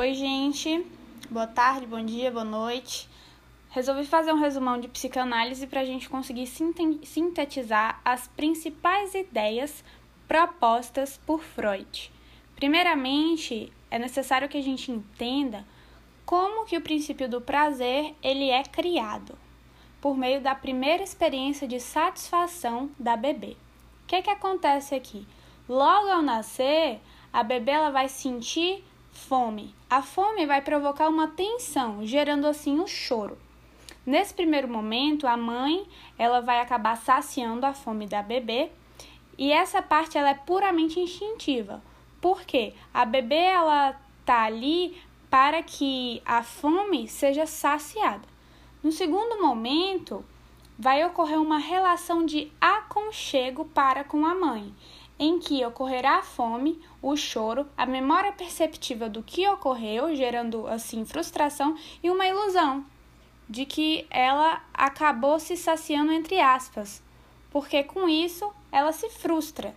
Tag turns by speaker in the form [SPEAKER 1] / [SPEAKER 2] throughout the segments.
[SPEAKER 1] Oi, gente. Boa tarde, bom dia, boa noite. Resolvi fazer um resumão de psicanálise para a gente conseguir sintetizar as principais ideias propostas por Freud. Primeiramente, é necessário que a gente entenda como que o princípio do prazer ele é criado por meio da primeira experiência de satisfação da bebê. O que, que acontece aqui? Logo ao nascer, a bebê ela vai sentir fome. A fome vai provocar uma tensão, gerando assim um choro. Nesse primeiro momento, a mãe ela vai acabar saciando a fome da bebê e essa parte ela é puramente instintiva. Por quê? A bebê ela tá ali para que a fome seja saciada. No segundo momento, vai ocorrer uma relação de aconchego para com a mãe em que ocorrerá a fome, o choro, a memória perceptiva do que ocorreu, gerando assim frustração e uma ilusão de que ela acabou se saciando entre aspas, porque com isso ela se frustra,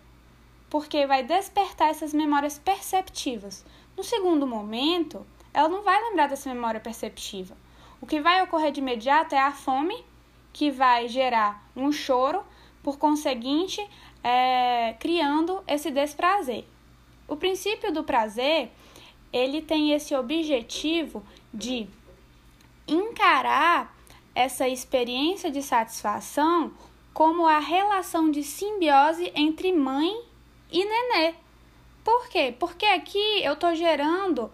[SPEAKER 1] porque vai despertar essas memórias perceptivas. No segundo momento, ela não vai lembrar dessa memória perceptiva. O que vai ocorrer de imediato é a fome, que vai gerar um choro, por conseguinte, é, criando esse desprazer. O princípio do prazer ele tem esse objetivo de encarar essa experiência de satisfação como a relação de simbiose entre mãe e nenê. Por quê? Porque aqui eu estou gerando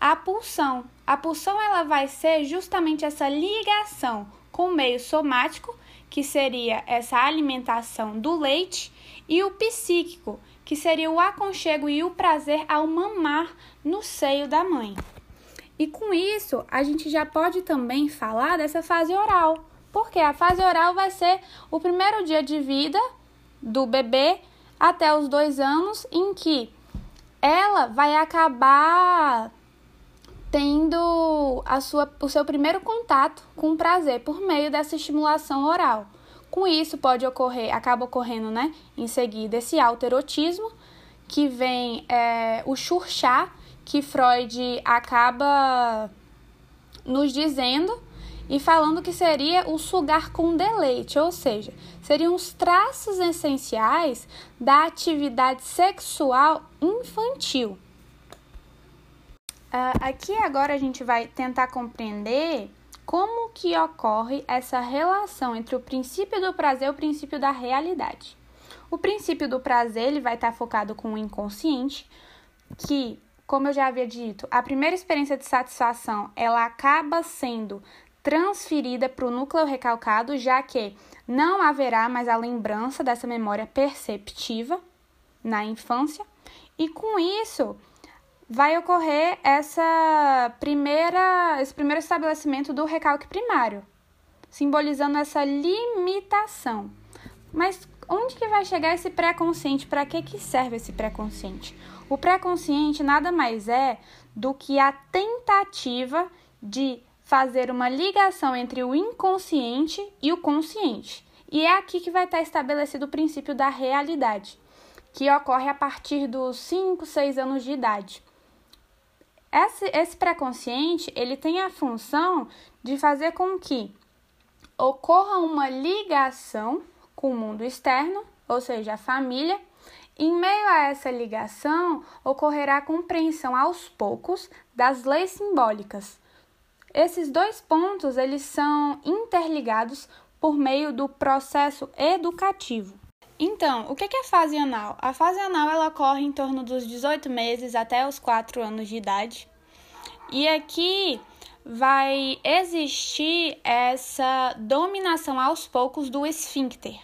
[SPEAKER 1] a pulsão. A pulsão ela vai ser justamente essa ligação com o meio somático, que seria essa alimentação do leite, e o psíquico, que seria o aconchego e o prazer ao mamar no seio da mãe. E com isso, a gente já pode também falar dessa fase oral, porque a fase oral vai ser o primeiro dia de vida do bebê até os dois anos, em que ela vai acabar tendo a sua, o seu primeiro contato com o prazer por meio dessa estimulação oral. Com isso, pode ocorrer, acaba ocorrendo, né, em seguida, esse autoerotismo, que vem é, o churchar, que Freud acaba nos dizendo e falando que seria o sugar com deleite, ou seja, seriam os traços essenciais da atividade sexual infantil. Uh, aqui agora a gente vai tentar compreender como que ocorre essa relação entre o princípio do prazer e o princípio da realidade. O princípio do prazer ele vai estar focado com o inconsciente, que, como eu já havia dito, a primeira experiência de satisfação ela acaba sendo transferida para o núcleo recalcado, já que não haverá mais a lembrança dessa memória perceptiva na infância, e com isso vai ocorrer essa primeira, esse primeiro estabelecimento do recalque primário, simbolizando essa limitação. Mas onde que vai chegar esse pré-consciente? Para que, que serve esse pré-consciente? O pré-consciente nada mais é do que a tentativa de fazer uma ligação entre o inconsciente e o consciente. E é aqui que vai estar estabelecido o princípio da realidade, que ocorre a partir dos 5, 6 anos de idade. Esse, esse pré-consciente, ele tem a função de fazer com que ocorra uma ligação com o mundo externo, ou seja, a família. Em meio a essa ligação, ocorrerá a compreensão aos poucos das leis simbólicas. Esses dois pontos, eles são interligados por meio do processo educativo. Então, o que é a fase anal? A fase anal ela ocorre em torno dos 18 meses até os 4 anos de idade. E aqui vai existir essa dominação aos poucos do esfíncter.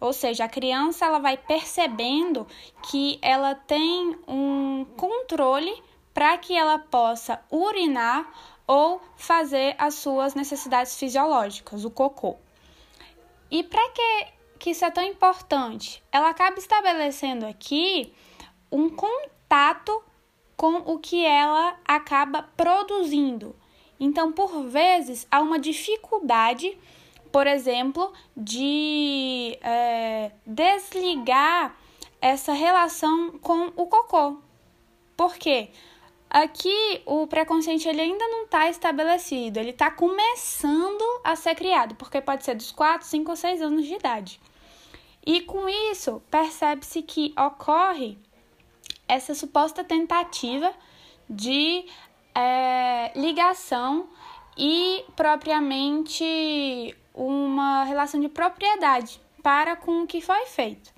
[SPEAKER 1] Ou seja, a criança ela vai percebendo que ela tem um controle para que ela possa urinar ou fazer as suas necessidades fisiológicas, o cocô. E para que que isso é tão importante? Ela acaba estabelecendo aqui um contato com o que ela acaba produzindo. Então, por vezes, há uma dificuldade, por exemplo, de é, desligar essa relação com o cocô. Por quê? Aqui, o pré-consciente ele ainda não está estabelecido, ele está começando a ser criado, porque pode ser dos 4, 5 ou 6 anos de idade. E com isso, percebe-se que ocorre essa suposta tentativa de é, ligação e propriamente uma relação de propriedade para com o que foi feito.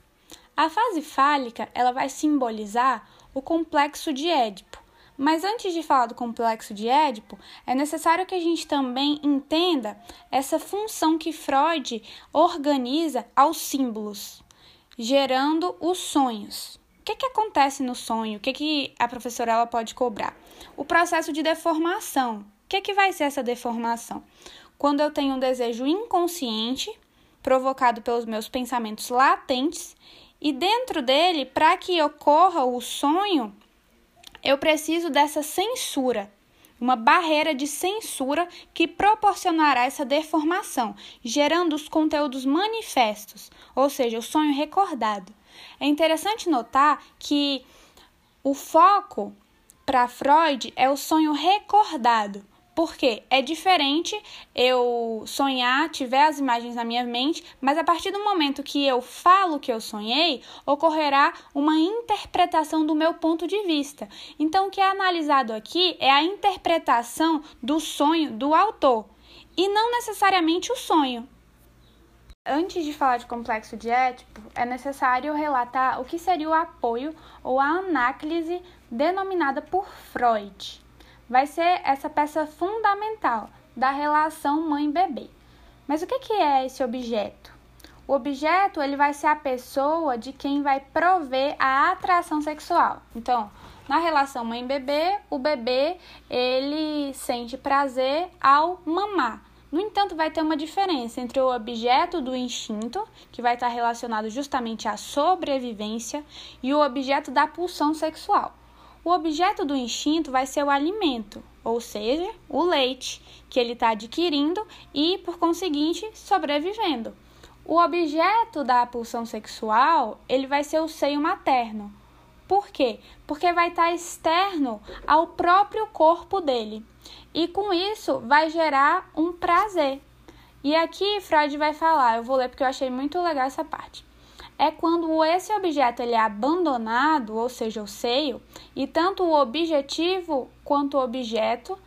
[SPEAKER 1] A fase fálica ela vai simbolizar o complexo de Édipo. Mas antes de falar do complexo de Édipo, é necessário que a gente também entenda essa função que Freud organiza aos símbolos, gerando os sonhos. O que, que acontece no sonho? O que, que a professora ela pode cobrar? O processo de deformação. O que, que vai ser essa deformação? Quando eu tenho um desejo inconsciente, provocado pelos meus pensamentos latentes, e dentro dele, para que ocorra o sonho, eu preciso dessa censura, uma barreira de censura que proporcionará essa deformação, gerando os conteúdos manifestos, ou seja, o sonho recordado. É interessante notar que o foco para Freud é o sonho recordado. Porque é diferente eu sonhar, tiver as imagens na minha mente, mas a partir do momento que eu falo que eu sonhei, ocorrerá uma interpretação do meu ponto de vista. Então, o que é analisado aqui é a interpretação do sonho do autor e não necessariamente o sonho. Antes de falar de complexo de é necessário relatar o que seria o apoio ou a anáclise denominada por Freud vai ser essa peça fundamental da relação mãe-bebê. Mas o que é esse objeto? O objeto ele vai ser a pessoa de quem vai prover a atração sexual. Então, na relação mãe-bebê, o bebê ele sente prazer ao mamar. No entanto, vai ter uma diferença entre o objeto do instinto, que vai estar relacionado justamente à sobrevivência, e o objeto da pulsão sexual. O objeto do instinto vai ser o alimento, ou seja, o leite, que ele está adquirindo e, por conseguinte, sobrevivendo. O objeto da pulsão sexual, ele vai ser o seio materno. Por quê? Porque vai estar tá externo ao próprio corpo dele. E com isso vai gerar um prazer. E aqui Freud vai falar, eu vou ler porque eu achei muito legal essa parte é quando esse objeto ele é abandonado, ou seja, o seio, e tanto o objetivo quanto o objeto,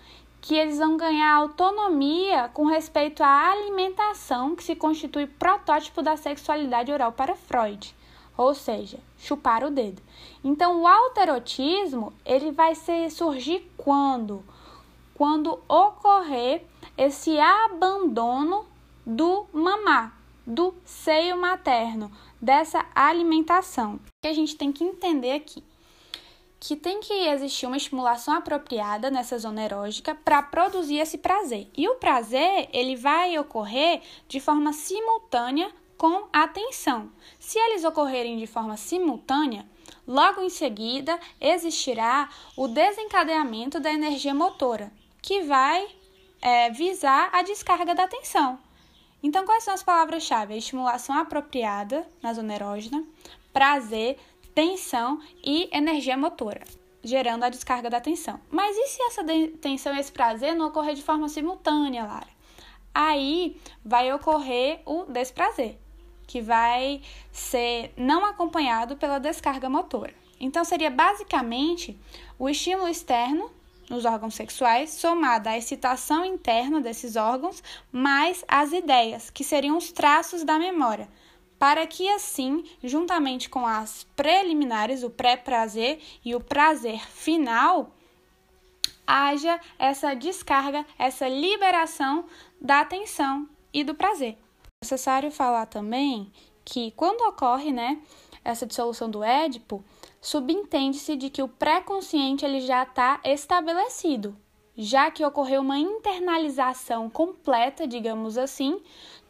[SPEAKER 1] que eles vão ganhar autonomia com respeito à alimentação, que se constitui protótipo da sexualidade oral para Freud, ou seja, chupar o dedo. Então, o alterotismo ele vai ser, surgir quando? Quando ocorrer esse abandono do mamar, do seio materno, dessa alimentação. Que a gente tem que entender aqui que tem que existir uma estimulação apropriada nessa zona erógena para produzir esse prazer. E o prazer, ele vai ocorrer de forma simultânea com a atenção. Se eles ocorrerem de forma simultânea, logo em seguida existirá o desencadeamento da energia motora, que vai é, visar a descarga da atenção. Então, quais são as palavras-chave? Estimulação apropriada na zona erógena, prazer, tensão e energia motora, gerando a descarga da tensão. Mas e se essa tensão e esse prazer não ocorrer de forma simultânea, Lara? Aí vai ocorrer o desprazer, que vai ser não acompanhado pela descarga motora. Então, seria basicamente o estímulo externo nos órgãos sexuais, somada à excitação interna desses órgãos, mais as ideias, que seriam os traços da memória, para que assim, juntamente com as preliminares, o pré-prazer e o prazer final, haja essa descarga, essa liberação da atenção e do prazer. É necessário falar também que quando ocorre, né, essa dissolução do Édipo, subentende-se de que o pré-consciente ele já está estabelecido, já que ocorreu uma internalização completa, digamos assim,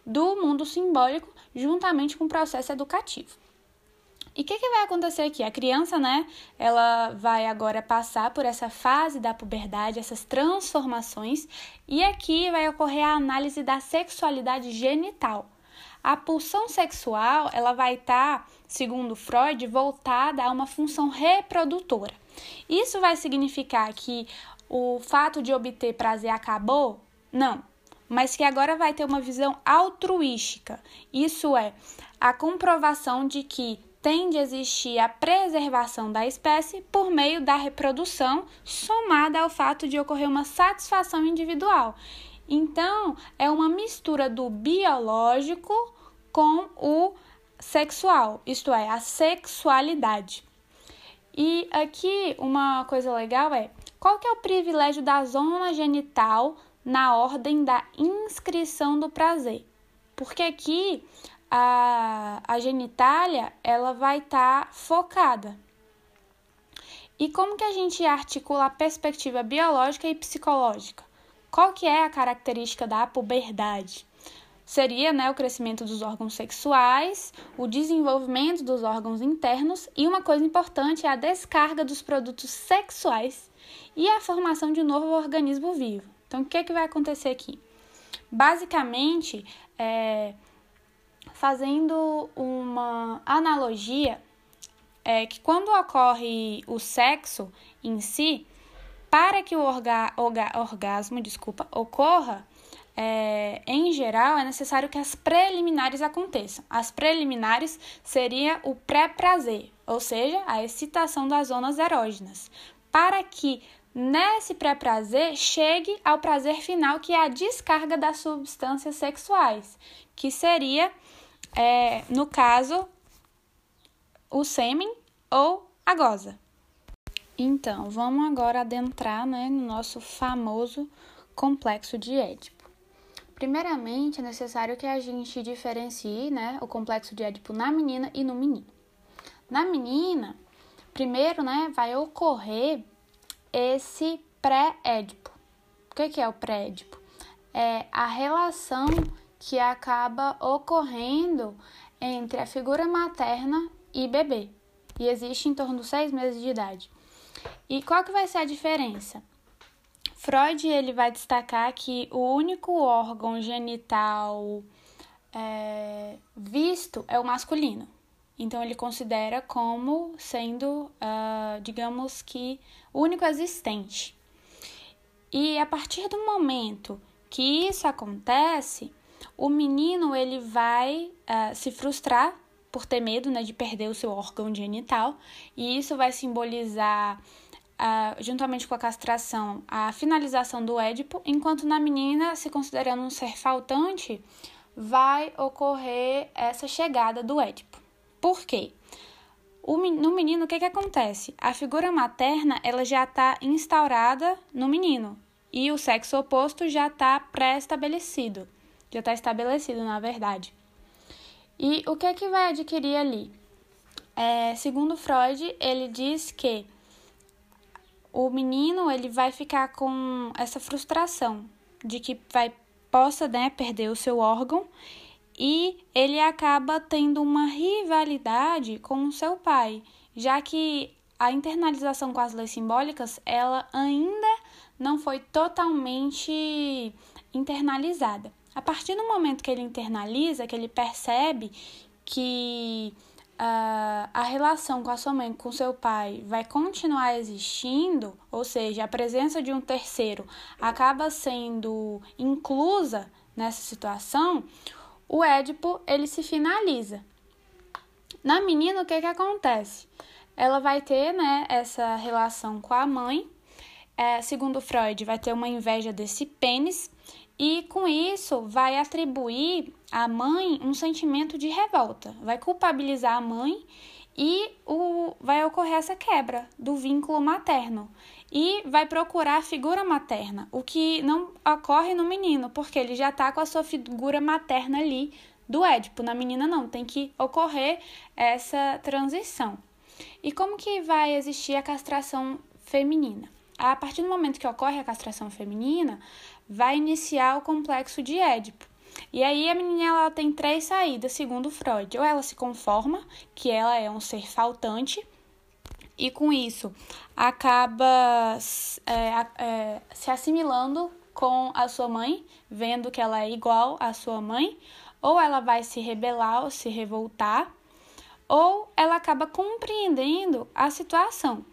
[SPEAKER 1] do mundo simbólico juntamente com o processo educativo. E o que, que, vai acontecer aqui? A criança, né, ela vai agora passar por essa fase da puberdade, essas transformações, e aqui vai ocorrer a análise da sexualidade genital. A pulsão sexual, ela vai estar, tá, segundo Freud, voltada a uma função reprodutora. Isso vai significar que o fato de obter prazer acabou? Não, mas que agora vai ter uma visão altruística. Isso é a comprovação de que tem de existir a preservação da espécie por meio da reprodução, somada ao fato de ocorrer uma satisfação individual. Então, é uma mistura do biológico com o sexual, isto é, a sexualidade. E aqui uma coisa legal é qual que é o privilégio da zona genital na ordem da inscrição do prazer? Porque aqui a, a genitália ela vai estar tá focada. E como que a gente articula a perspectiva biológica e psicológica? Qual que é a característica da puberdade? Seria né, o crescimento dos órgãos sexuais, o desenvolvimento dos órgãos internos e uma coisa importante é a descarga dos produtos sexuais e a formação de um novo organismo vivo. Então, o que, é que vai acontecer aqui? Basicamente, é, fazendo uma analogia, é que quando ocorre o sexo em si, para que o orga, orga, orgasmo desculpa, ocorra, é, em geral, é necessário que as preliminares aconteçam. As preliminares seria o pré-prazer, ou seja, a excitação das zonas erógenas. Para que nesse pré-prazer chegue ao prazer final, que é a descarga das substâncias sexuais, que seria é, no caso, o sêmen ou a goza. Então, vamos agora adentrar né, no nosso famoso complexo de Édipo. Primeiramente, é necessário que a gente diferencie né, o complexo de Édipo na menina e no menino. Na menina, primeiro né, vai ocorrer esse pré-Édipo. O que é o pré-Édipo? É a relação que acaba ocorrendo entre a figura materna e bebê e existe em torno de seis meses de idade. E qual que vai ser a diferença? Freud ele vai destacar que o único órgão genital é, visto é o masculino. Então ele considera como sendo, uh, digamos que, o único existente. E a partir do momento que isso acontece, o menino ele vai uh, se frustrar por ter medo né, de perder o seu órgão genital, e isso vai simbolizar, uh, juntamente com a castração, a finalização do Édipo, enquanto na menina, se considerando um ser faltante, vai ocorrer essa chegada do Édipo. Por quê? O, no menino, o que, que acontece? A figura materna ela já está instaurada no menino e o sexo oposto já está pré-estabelecido já está estabelecido, na verdade. E o que é que vai adquirir ali? É, segundo Freud, ele diz que o menino ele vai ficar com essa frustração de que vai possa né, perder o seu órgão e ele acaba tendo uma rivalidade com o seu pai, já que a internalização com as leis simbólicas ela ainda não foi totalmente internalizada. A partir do momento que ele internaliza, que ele percebe que a relação com a sua mãe, com seu pai, vai continuar existindo, ou seja, a presença de um terceiro acaba sendo inclusa nessa situação, o Édipo ele se finaliza. Na menina, o que, que acontece? Ela vai ter né, essa relação com a mãe. É, segundo Freud, vai ter uma inveja desse pênis e com isso vai atribuir à mãe um sentimento de revolta, vai culpabilizar a mãe e o, vai ocorrer essa quebra do vínculo materno. E vai procurar a figura materna, o que não ocorre no menino, porque ele já está com a sua figura materna ali do Édipo. Na menina não, tem que ocorrer essa transição. E como que vai existir a castração feminina? A partir do momento que ocorre a castração feminina, vai iniciar o complexo de Édipo. E aí a menina ela tem três saídas, segundo Freud. Ou ela se conforma que ela é um ser faltante e com isso acaba é, é, se assimilando com a sua mãe, vendo que ela é igual à sua mãe, ou ela vai se rebelar ou se revoltar, ou ela acaba compreendendo a situação.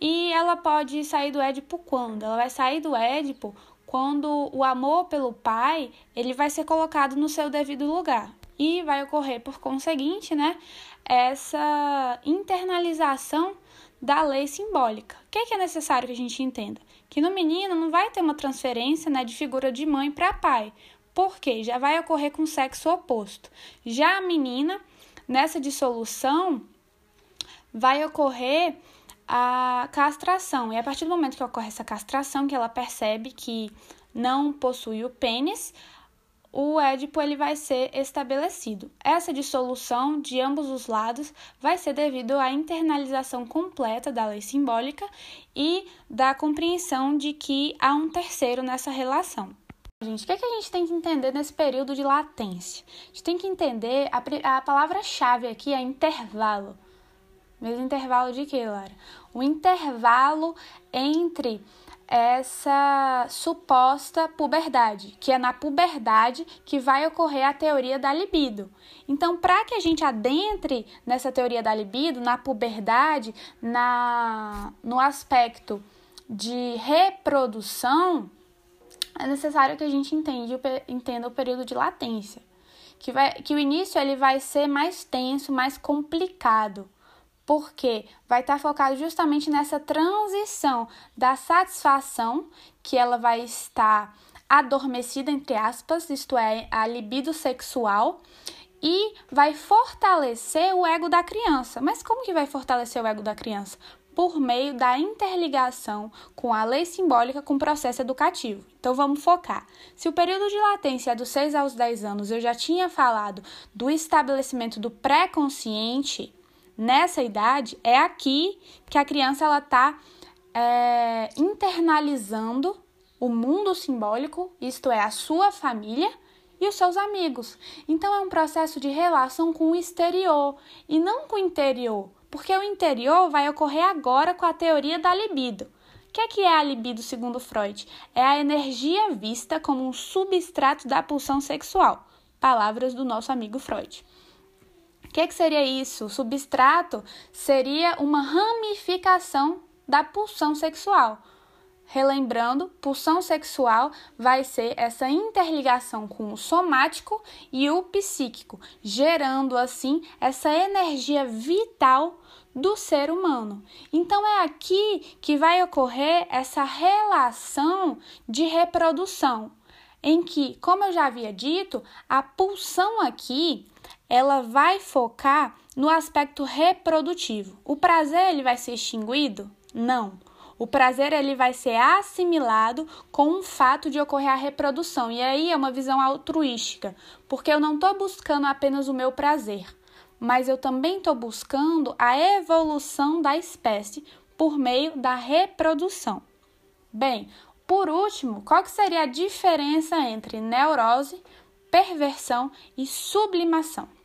[SPEAKER 1] E ela pode sair do Édipo quando? Ela vai sair do Édipo quando o amor pelo pai ele vai ser colocado no seu devido lugar e vai ocorrer por conseguinte, né, essa internalização da lei simbólica. O que é, que é necessário que a gente entenda? Que no menino não vai ter uma transferência né, de figura de mãe para pai, porque já vai ocorrer com o sexo oposto. Já a menina, nessa dissolução, vai ocorrer a castração. E a partir do momento que ocorre essa castração, que ela percebe que não possui o pênis, o Édipo ele vai ser estabelecido. Essa dissolução de ambos os lados vai ser devido à internalização completa da lei simbólica e da compreensão de que há um terceiro nessa relação. Gente, o que, é que a gente tem que entender nesse período de latência? A gente tem que entender a, a palavra-chave aqui é intervalo. Mesmo intervalo de quê, Lara? O intervalo entre essa suposta puberdade, que é na puberdade que vai ocorrer a teoria da libido. Então, para que a gente adentre nessa teoria da libido, na puberdade, na no aspecto de reprodução, é necessário que a gente entende, entenda o período de latência, que, vai, que o início ele vai ser mais tenso, mais complicado porque vai estar focado justamente nessa transição da satisfação, que ela vai estar adormecida, entre aspas, isto é, a libido sexual, e vai fortalecer o ego da criança. Mas como que vai fortalecer o ego da criança? Por meio da interligação com a lei simbólica com o processo educativo. Então vamos focar. Se o período de latência é dos 6 aos 10 anos, eu já tinha falado do estabelecimento do pré-consciente, nessa idade, é aqui que a criança ela está é, internalizando o mundo simbólico, isto é, a sua família e os seus amigos. Então é um processo de relação com o exterior e não com o interior, porque o interior vai ocorrer agora com a teoria da libido. O que é, que é a libido segundo Freud? É a energia vista como um substrato da pulsão sexual. Palavras do nosso amigo Freud que, que seria isso? O substrato seria uma ramificação da pulsão sexual. Relembrando, pulsão sexual vai ser essa interligação com o somático e o psíquico, gerando assim essa energia vital do ser humano. Então é aqui que vai ocorrer essa relação de reprodução, em que, como eu já havia dito, a pulsão aqui ela vai focar no aspecto reprodutivo. O prazer ele vai ser extinguido? Não. O prazer ele vai ser assimilado com o fato de ocorrer a reprodução. E aí é uma visão altruística, porque eu não estou buscando apenas o meu prazer, mas eu também estou buscando a evolução da espécie por meio da reprodução. Bem, por último, qual que seria a diferença entre neurose, perversão e sublimação?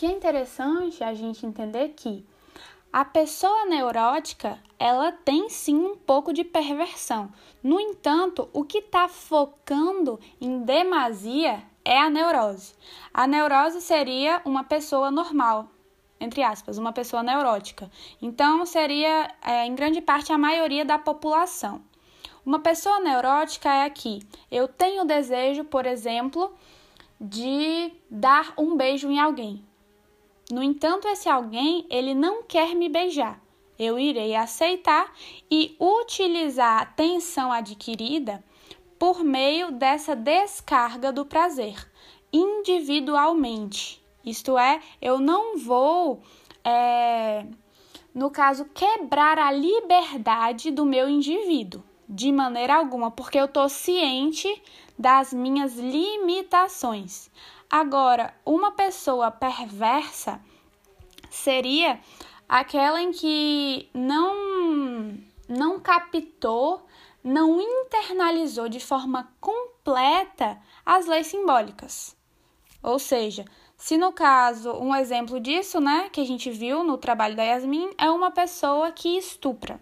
[SPEAKER 1] Aqui é interessante a gente entender que a pessoa neurótica, ela tem sim um pouco de perversão. No entanto, o que está focando em demasia é a neurose. A neurose seria uma pessoa normal, entre aspas, uma pessoa neurótica. Então, seria, é, em grande parte, a maioria da população. Uma pessoa neurótica é aqui. Eu tenho desejo, por exemplo, de dar um beijo em alguém. No entanto, esse alguém, ele não quer me beijar. Eu irei aceitar e utilizar a tensão adquirida por meio dessa descarga do prazer, individualmente. Isto é, eu não vou, é, no caso, quebrar a liberdade do meu indivíduo de maneira alguma, porque eu estou ciente das minhas limitações. Agora, uma pessoa perversa seria aquela em que não não captou, não internalizou de forma completa as leis simbólicas. Ou seja, se no caso, um exemplo disso, né, que a gente viu no trabalho da Yasmin, é uma pessoa que estupra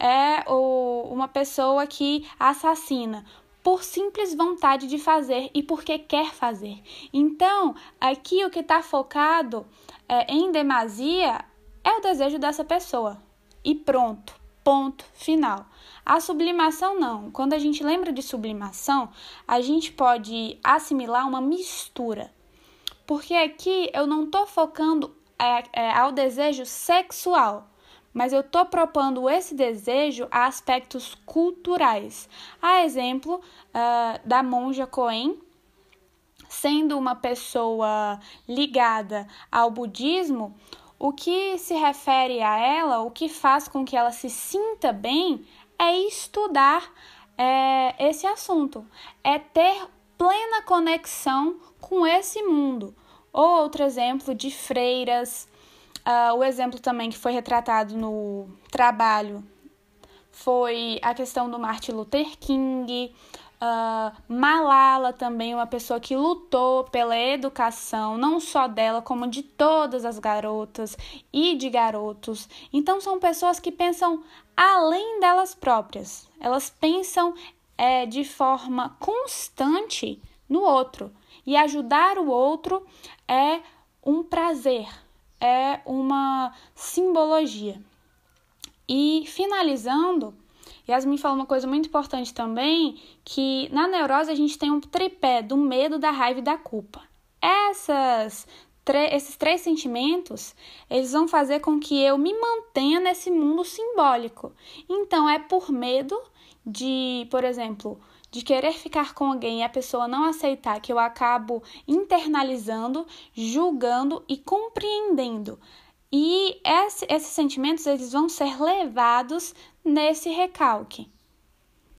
[SPEAKER 1] é o, uma pessoa que assassina por simples vontade de fazer e porque quer fazer. Então, aqui o que está focado é, em demasia é o desejo dessa pessoa. e pronto, ponto final. A sublimação não. Quando a gente lembra de sublimação, a gente pode assimilar uma mistura. Porque aqui eu não estou focando é, é, ao desejo sexual, mas eu estou propondo esse desejo a aspectos culturais. A exemplo uh, da monja Coen, sendo uma pessoa ligada ao budismo, o que se refere a ela, o que faz com que ela se sinta bem, é estudar é, esse assunto, é ter plena conexão com esse mundo. Ou outro exemplo de freiras, uh, o exemplo também que foi retratado no trabalho foi a questão do Martin Luther King, Uh, Malala também, uma pessoa que lutou pela educação, não só dela, como de todas as garotas e de garotos. Então, são pessoas que pensam além delas próprias, elas pensam é, de forma constante no outro. E ajudar o outro é um prazer, é uma simbologia. E finalizando, Yasmin falou uma coisa muito importante também, que na neurose a gente tem um tripé do medo, da raiva e da culpa. Essas esses três sentimentos, eles vão fazer com que eu me mantenha nesse mundo simbólico. Então é por medo de, por exemplo, de querer ficar com alguém e a pessoa não aceitar que eu acabo internalizando, julgando e compreendendo. E esse, esses sentimentos eles vão ser levados nesse recalque.